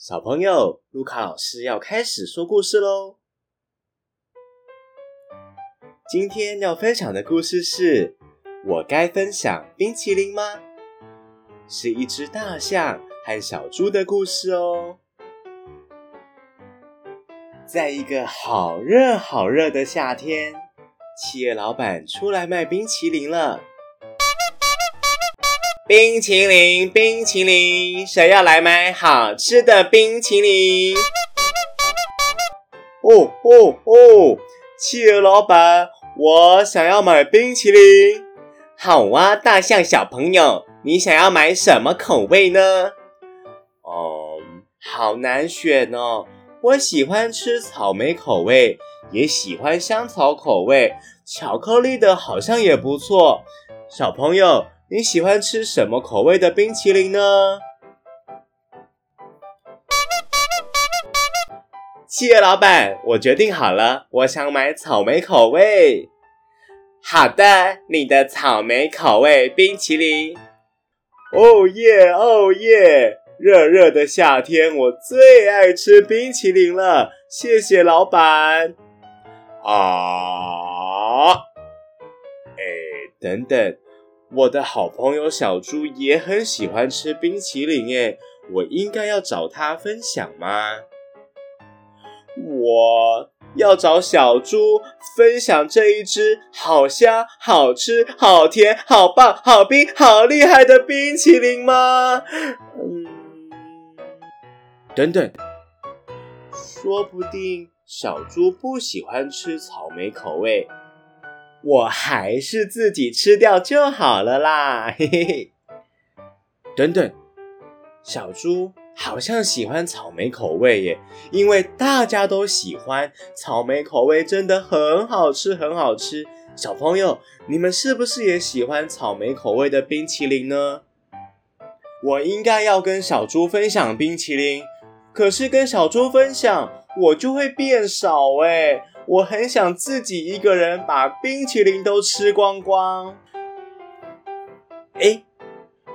小朋友，卢卡老师要开始说故事喽。今天要分享的故事是：我该分享冰淇淋吗？是一只大象和小猪的故事哦。在一个好热好热的夏天，企业老板出来卖冰淇淋了。冰淇淋，冰淇淋，谁要来买好吃的冰淇淋？哦哦哦！企业老板，我想要买冰淇淋。好啊，大象小朋友，你想要买什么口味呢？哦、嗯，好难选哦。我喜欢吃草莓口味，也喜欢香草口味，巧克力的好像也不错。小朋友。你喜欢吃什么口味的冰淇淋呢？企业老板，我决定好了，我想买草莓口味。好的，你的草莓口味冰淇淋。哦耶，哦耶！热热的夏天，我最爱吃冰淇淋了。谢谢老板。啊，哎，等等。我的好朋友小猪也很喜欢吃冰淇淋耶，我应该要找他分享吗？我要找小猪分享这一只好香、好吃、好甜、好棒、好冰、好厉害的冰淇淋吗？嗯，等等，说不定小猪不喜欢吃草莓口味。我还是自己吃掉就好了啦，嘿嘿。等等，小猪好像喜欢草莓口味耶，因为大家都喜欢草莓口味，真的很好吃，很好吃。小朋友，你们是不是也喜欢草莓口味的冰淇淋呢？我应该要跟小猪分享冰淇淋，可是跟小猪分享，我就会变少哎。我很想自己一个人把冰淇淋都吃光光。诶，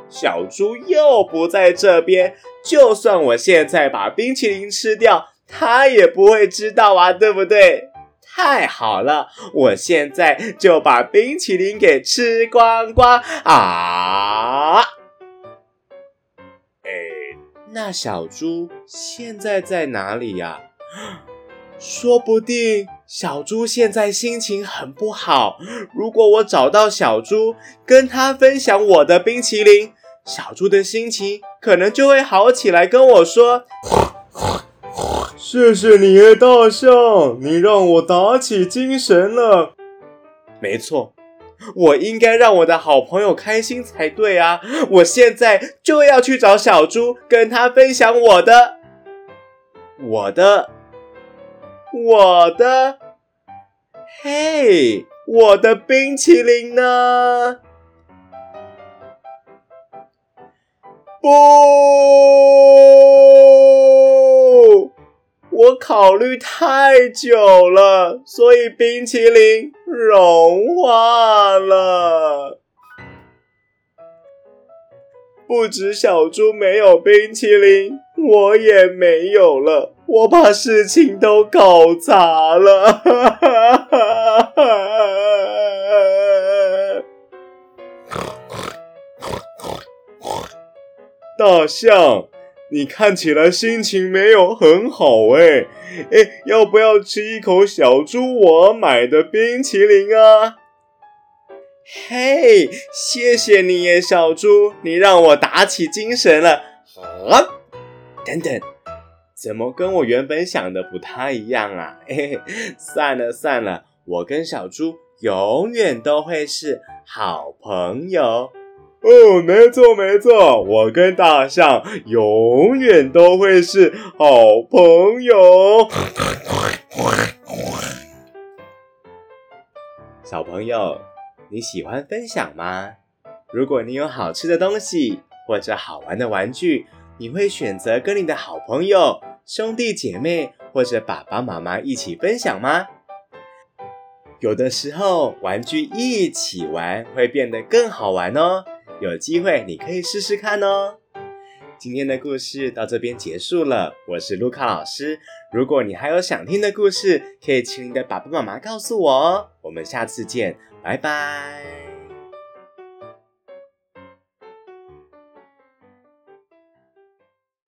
小猪又不在这边，就算我现在把冰淇淋吃掉，它也不会知道啊，对不对？太好了，我现在就把冰淇淋给吃光光啊！诶，那小猪现在在哪里呀？说不定小猪现在心情很不好。如果我找到小猪，跟他分享我的冰淇淋，小猪的心情可能就会好起来，跟我说：“谢谢你，大象，你让我打起精神了。”没错，我应该让我的好朋友开心才对啊！我现在就要去找小猪，跟他分享我的，我的。我的，嘿，我的冰淇淋呢？不，我考虑太久了，所以冰淇淋融化了。不止小猪没有冰淇淋，我也没有了。我把事情都搞砸了，大象，你看起来心情没有很好哎，哎，要不要吃一口小猪我买的冰淇淋啊？嘿，谢谢你耶，小猪，你让我打起精神了。啊，等等。怎么跟我原本想的不太一样啊？嘿嘿，算了算了，我跟小猪永远都会是好朋友。哦，没错没错，我跟大象永远都会是好朋友。小朋友，你喜欢分享吗？如果你有好吃的东西或者好玩的玩具，你会选择跟你的好朋友，兄弟姐妹或者爸爸妈妈一起分享吗？有的时候玩具一起玩会变得更好玩哦。有机会你可以试试看哦。今天的故事到这边结束了。我是卢卡老师。如果你还有想听的故事，可以请你的爸爸妈妈告诉我哦。我们下次见，拜拜。